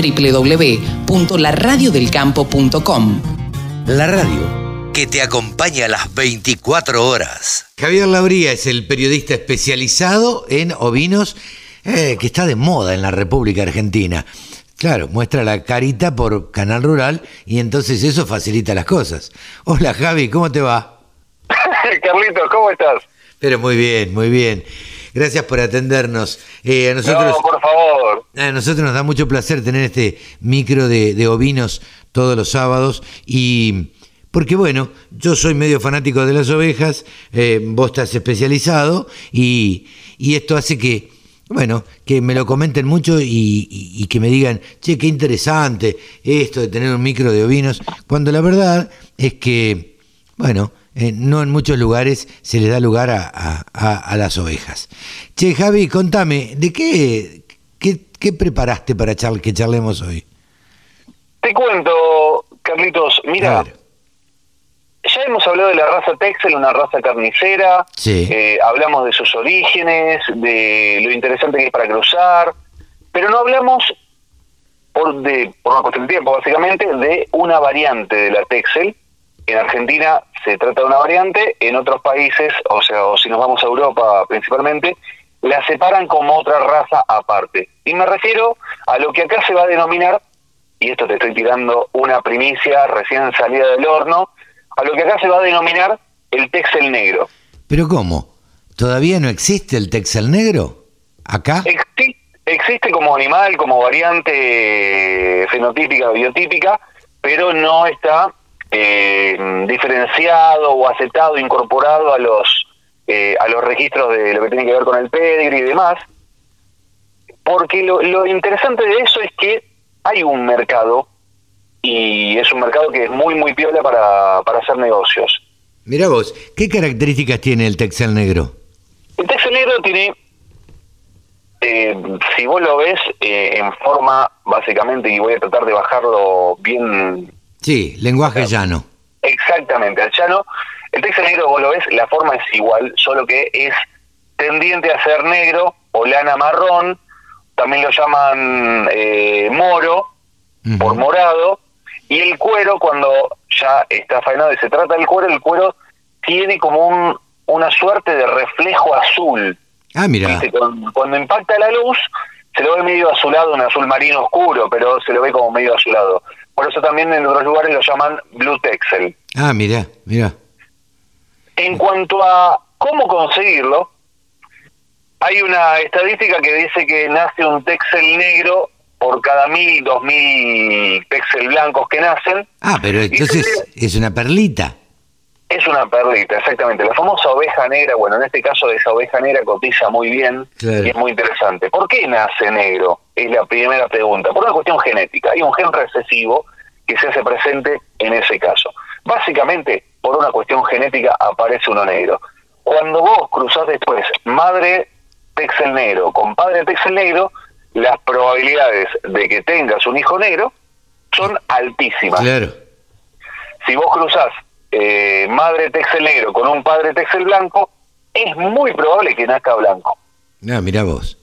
www.laradiodelcampo.com. La radio que te acompaña a las 24 horas. Javier Labría es el periodista especializado en ovinos eh, que está de moda en la República Argentina. Claro, muestra la carita por Canal Rural y entonces eso facilita las cosas. Hola Javi, ¿cómo te va? Carlitos, ¿cómo estás? Pero muy bien, muy bien. Gracias por atendernos. Eh, a nosotros, no, por favor. A nosotros nos da mucho placer tener este micro de, ovinos todos los sábados y porque bueno, yo soy medio fanático de las ovejas, eh, vos estás especializado y, esto hace que, bueno, que me lo comenten mucho y, que me digan, che, qué interesante esto de tener un micro de ovinos, cuando la verdad es que, bueno, eh, no en muchos lugares se le da lugar a, las ovejas. Che, Javi, contame, ¿de qué, qué, preparaste para que charlemos hoy? Te cuento, Carlitos, mira, ya hemos hablado de la raza Texel, una raza carnicera, eh, hablamos de sus orígenes, de lo interesante que es para cruzar, pero no hablamos, por, de, por una cuestión de tiempo básicamente, de una variante de la Texel, en Argentina se trata de una variante, en otros países, o sea, o si nos vamos a Europa principalmente, la separan como otra raza aparte. Y me refiero a lo que acá se va a denominar, y esto te estoy tirando una primicia recién salida del horno, a lo que acá se va a denominar el Texel negro. ¿Pero cómo? ¿Todavía no existe el Texel negro? ¿Acá? existe como animal, como variante fenotípica biotípica, pero no está eh, diferenciado o aceptado, incorporado a los eh, a los registros de lo que tiene que ver con el pedigree y demás, porque lo, lo interesante de eso es que hay un mercado y es un mercado que es muy muy piola para, para hacer negocios. Mira vos, ¿qué características tiene el Texel negro? El Texel negro tiene, eh, si vos lo ves eh, en forma, básicamente, y voy a tratar de bajarlo bien Sí, lenguaje llano. Exactamente, al llano. El texto negro, vos lo ves, la forma es igual, solo que es tendiente a ser negro o lana marrón, también lo llaman eh, moro, por morado, y el cuero, cuando ya está faenado y se trata del cuero, el cuero tiene como un, una suerte de reflejo azul. Ah, mira. Cuando, cuando, impacta la luz, se lo ve medio azulado, un azul marino oscuro, pero se lo ve como medio azulado. Por eso también en otros lugares lo llaman Blue Texel. Ah, mira, mira. En cuanto a cómo conseguirlo, hay una estadística que dice que nace un Texel negro por cada mil, dos mil Texel blancos que nacen. Ah, pero entonces es una perlita. Es una perlita, exactamente. La famosa oveja negra, bueno, en este caso esa oveja negra cotiza muy bien y es muy interesante. ¿Por qué nace negro? Es la primera pregunta. Por una cuestión genética. Hay un gen recesivo que se hace presente en ese caso. Básicamente, por una cuestión genética aparece uno negro. Cuando vos cruzás después madre texel negro con padre texel negro, las probabilidades de que tengas un hijo negro son altísimas. Claro. Si vos cruzás eh, madre texel negro con un padre texel blanco, es muy probable que nazca blanco. Ah, mira vos.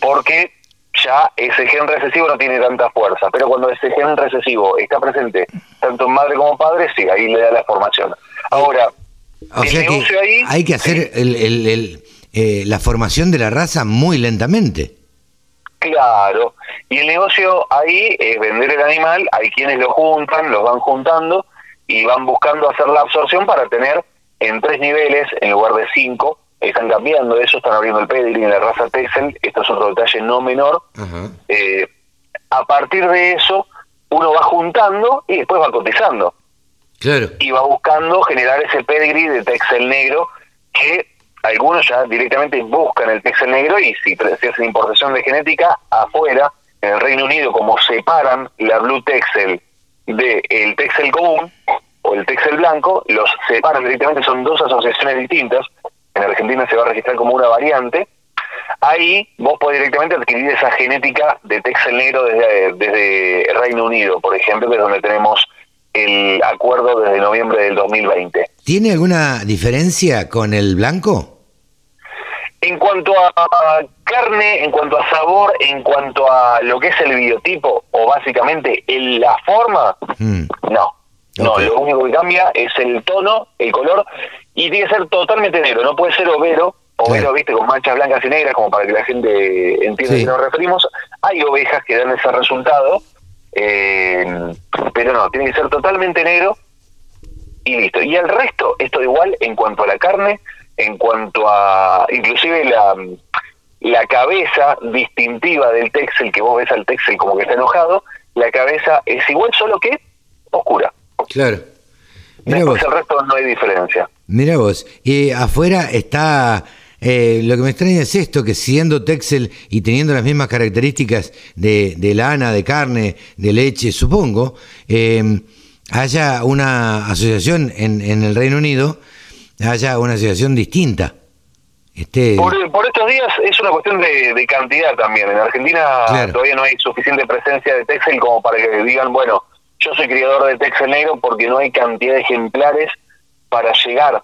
Porque ya ese gen recesivo no tiene tanta fuerza, pero cuando ese gen recesivo está presente tanto en madre como padre, sí, ahí le da la formación. Ahora, o sea que hay que hacer el, eh, la formación de la raza muy lentamente. Claro, y el negocio ahí es vender el animal, hay quienes lo juntan, los van juntando y van buscando hacer la absorción para tener en tres niveles en lugar de cinco están cambiando eso, están abriendo el pedigree en la raza Texel, esto es otro detalle no menor. Eh, a partir de eso, uno va juntando y después va cotizando. Claro. Y va buscando generar ese pedigree de Texel negro que algunos ya directamente buscan el Texel negro y si se hacen importación de genética afuera, en el Reino Unido, como separan la Blue Texel del el Texel común o el Texel blanco, los separan directamente, son dos asociaciones distintas en Argentina se va a registrar como una variante, ahí vos podés directamente adquirir esa genética de Texel negro desde, desde Reino Unido, por ejemplo, que es donde tenemos el acuerdo desde noviembre del 2020. ¿Tiene alguna diferencia con el blanco? En cuanto a carne, en cuanto a sabor, en cuanto a lo que es el biotipo o básicamente en la forma, mm. no. No, lo único que cambia es el tono, el color, y tiene que ser totalmente negro, no puede ser overo, overo, viste, con manchas blancas y negras, como para que la gente entienda a qué nos referimos. Hay ovejas que dan ese resultado, eh, pero no, tiene que ser totalmente negro y listo. Y el resto es todo igual en cuanto a la carne, en cuanto a inclusive la, la cabeza distintiva del Texel, que vos ves al Texel como que está enojado, la cabeza es igual, solo que oscura. Claro. Mira Después el resto no hay diferencia. Mira vos, y afuera está... Eh, lo que me extraña es esto, que siendo Texel y teniendo las mismas características de, de lana, de carne, de leche, supongo, eh, haya una asociación en, en el Reino Unido, haya una asociación distinta. Este... Por, estos días es una cuestión de, cantidad también. En Argentina todavía no hay suficiente presencia de Texel como para que digan, bueno, yo soy criador de Texel negro porque no hay cantidad de ejemplares para llegar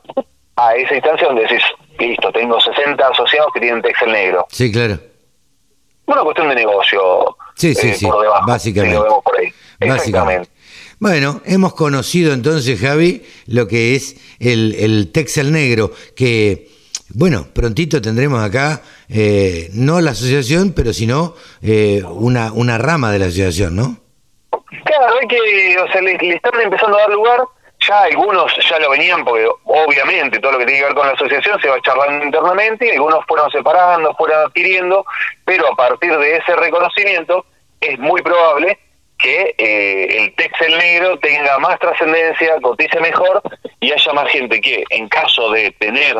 a esa instancia donde decís, listo, tengo 60 asociados que tienen Texel negro. Sí, claro. Una cuestión de negocio. Sí, sí, eh, sí. Básicamente. Básicamente. Bueno, hemos conocido entonces, Javi, lo que es el, el Texel negro, que, bueno, prontito tendremos acá, eh, no la asociación, pero sino eh, una, una rama de la asociación, ¿no? Claro, hay que, o sea, le, están empezando a dar lugar, ya algunos ya lo venían, porque obviamente todo lo que tiene que ver con la asociación se va charlando internamente, y algunos fueron separando, fueron adquiriendo, pero a partir de ese reconocimiento es muy probable que eh, el Texel negro tenga más trascendencia, cotice mejor y haya más gente que, en caso de tener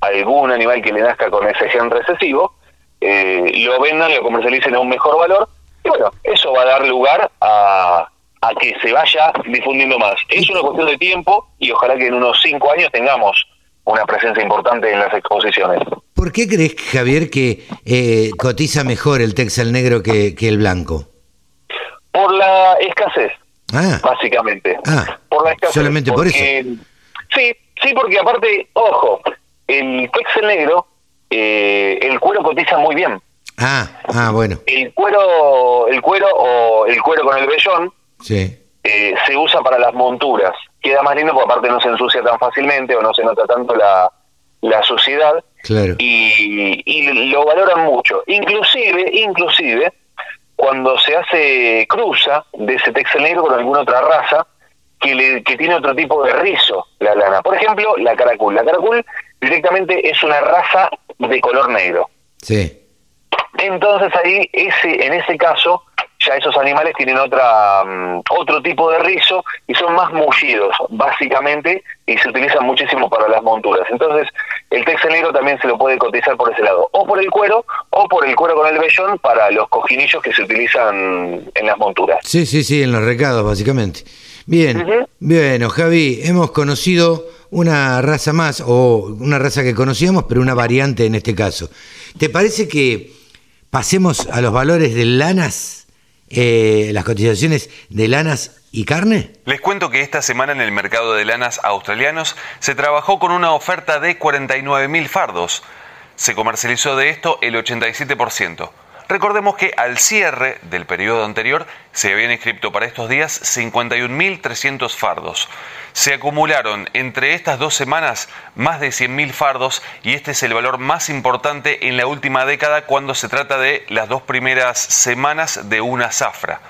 algún animal que le nazca con ese gen recesivo, eh, lo vendan, lo comercialicen a un mejor valor. Y bueno, eso va a dar lugar a, a que se vaya difundiendo más. Es una cuestión de tiempo y ojalá que en unos cinco años tengamos una presencia importante en las exposiciones. ¿Por qué crees, Javier, que eh, cotiza mejor el Texel negro que, que el blanco? Por la escasez, ah. básicamente. Ah, por la escasez. Solamente por eso. Sí, sí, porque aparte, ojo, el texel negro, eh, el cuero cotiza muy bien. Ah, ah, bueno. El cuero, el cuero o el cuero con el vellón, sí. Eh, se usa para las monturas. Queda más lindo porque aparte no se ensucia tan fácilmente o no se nota tanto la, la suciedad. Claro. Y, y lo valoran mucho. Inclusive, inclusive, cuando se hace cruza de ese texel negro con alguna otra raza que, le, que tiene otro tipo de rizo, la lana. Por ejemplo, la caracul. La caracul directamente es una raza de color negro. Sí. Entonces ahí, ese, en ese caso, ya esos animales tienen otra mm, otro tipo de rizo y son más mullidos, básicamente, y se utilizan muchísimo para las monturas. Entonces, el texel negro también se lo puede cotizar por ese lado, o por el cuero, o por el cuero con el vellón para los cojinillos que se utilizan en las monturas. Sí, sí, sí, en los recados, básicamente. Bien, bien, Javi, hemos conocido una raza más, o una raza que conocíamos, pero una variante en este caso. ¿Te parece que pasemos a los valores de lanas? Eh, las cotizaciones de lanas y carne? Les cuento que esta semana en el mercado de lanas australianos se trabajó con una oferta de 49.000 fardos. Se comercializó de esto el 87%. Recordemos que al cierre del periodo anterior se habían inscrito para estos días 51.300 fardos. Se acumularon entre estas dos semanas más de 100.000 fardos y este es el valor más importante en la última década cuando se trata de las dos primeras semanas de una zafra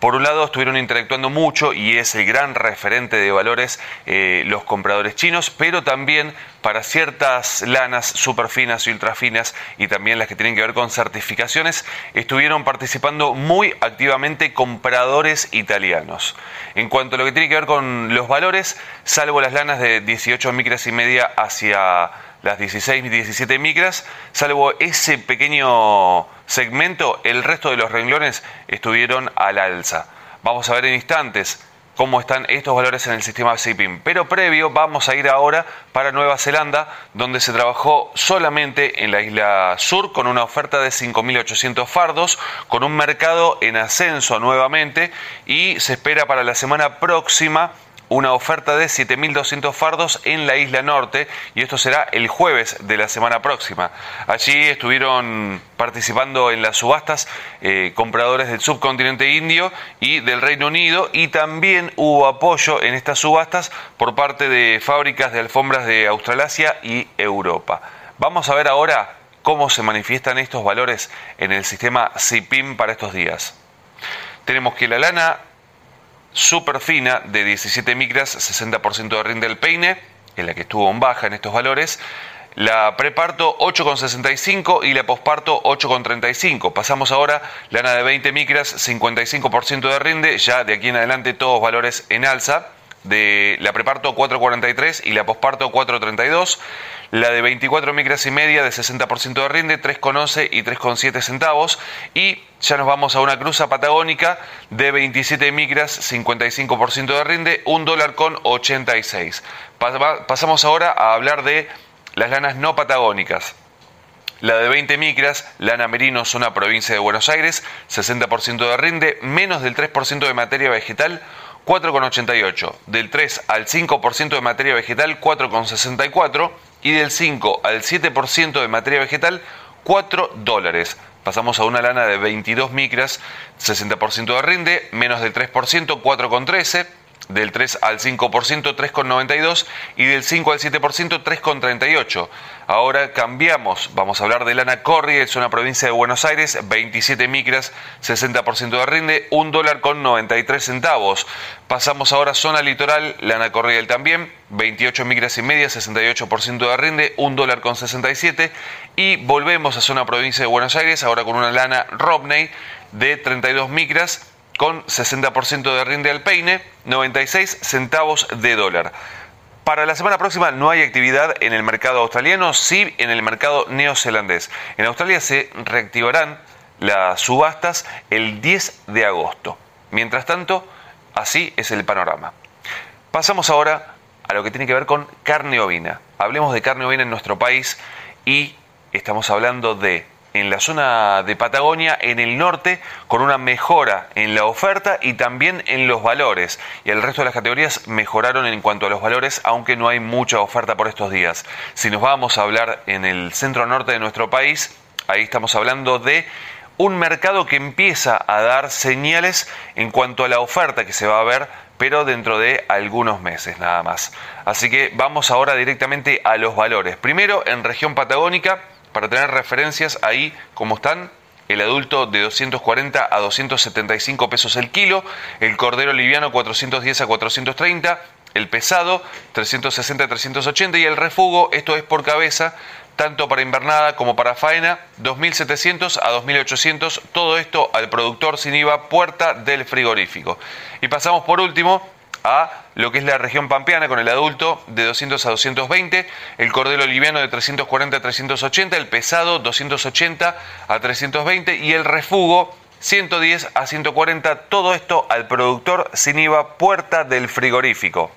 por un lado estuvieron interactuando mucho y es el gran referente de valores eh, los compradores chinos, pero también para ciertas lanas superfinas y ultrafinas y también las que tienen que ver con certificaciones, estuvieron participando muy activamente compradores italianos. En cuanto a lo que tiene que ver con los valores, salvo las lanas de 18 micras y media hacia las 16 y 17 micras, salvo ese pequeño segmento, el resto de los renglones estuvieron al alza. Vamos a ver en instantes cómo están estos valores en el sistema CIPIM. Pero previo vamos a ir ahora para Nueva Zelanda, donde se trabajó solamente en la isla sur con una oferta de 5.800 fardos, con un mercado en ascenso nuevamente y se espera para la semana próxima una oferta de 7.200 fardos en la isla norte y esto será el jueves de la semana próxima. Allí estuvieron participando en las subastas eh, compradores del subcontinente indio y del Reino Unido y también hubo apoyo en estas subastas por parte de fábricas de alfombras de Australasia y Europa. Vamos a ver ahora cómo se manifiestan estos valores en el sistema CIPIM para estos días. Tenemos que la lana super fina de 17 micras, 60% de rinde del peine, en la que estuvo en baja en estos valores. La preparto 8,65 y la posparto 8,35. Pasamos ahora lana de 20 micras, 55% de rinde, ya de aquí en adelante todos valores en alza. De la preparto 4,43 y la posparto 4,32 la de 24 micras y media de 60% de rinde, 3,11 y 3,7 centavos. Y ya nos vamos a una cruza patagónica de 27 micras, 55% de rinde, 1 dólar con 86. Pasamos ahora a hablar de las lanas no patagónicas. La de 20 micras, lana merino, zona provincia de Buenos Aires, 60% de rinde, menos del 3% de materia vegetal, 4,88. Del 3 al 5% de materia vegetal, 4,64 y del 5 al 7% de materia vegetal, 4 dólares. Pasamos a una lana de 22 micras, 60% de rinde, menos del 3%, 4,13 del 3 al 5% 3,92 y del 5 al 7% 3,38. Ahora cambiamos, vamos a hablar de lana Corriel, es una provincia de Buenos Aires, 27 micras, 60% de rinde, 1 dólar con 93 centavos. Pasamos ahora a zona litoral, lana Corriel también, 28 micras y media, 68% de rinde, 1 dólar con 67 y volvemos a zona provincia de Buenos Aires, ahora con una lana Robney de 32 micras, con 60% de rinde al peine, 96 centavos de dólar. Para la semana próxima no hay actividad en el mercado australiano, sí en el mercado neozelandés. En Australia se reactivarán las subastas el 10 de agosto. Mientras tanto, así es el panorama. Pasamos ahora a lo que tiene que ver con carne ovina. Hablemos de carne ovina en nuestro país y estamos hablando de en la zona de Patagonia, en el norte, con una mejora en la oferta y también en los valores. Y el resto de las categorías mejoraron en cuanto a los valores, aunque no hay mucha oferta por estos días. Si nos vamos a hablar en el centro norte de nuestro país, ahí estamos hablando de un mercado que empieza a dar señales en cuanto a la oferta que se va a ver, pero dentro de algunos meses nada más. Así que vamos ahora directamente a los valores. Primero, en región patagónica, para tener referencias ahí como están. El adulto de 240 a 275 pesos el kilo, el cordero liviano 410 a 430, el pesado 360 a 380 y el refugo, esto es por cabeza, tanto para invernada como para faena, 2.700 a 2.800, todo esto al productor sin IVA, puerta del frigorífico. Y pasamos por último a lo que es la región pampeana con el adulto de 200 a 220, el cordero liviano de 340 a 380, el pesado 280 a 320 y el refugo 110 a 140, todo esto al productor sin IVA puerta del frigorífico.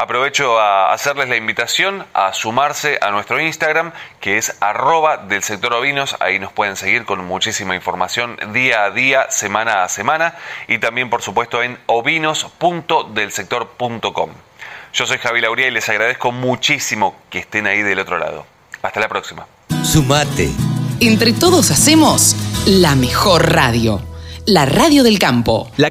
Aprovecho a hacerles la invitación a sumarse a nuestro Instagram, que es arroba del sector ovinos. Ahí nos pueden seguir con muchísima información día a día, semana a semana. Y también, por supuesto, en ovinos.delsector.com. Yo soy Javi Lauría y les agradezco muchísimo que estén ahí del otro lado. Hasta la próxima. Sumate. Entre todos hacemos la mejor radio. La radio del campo. La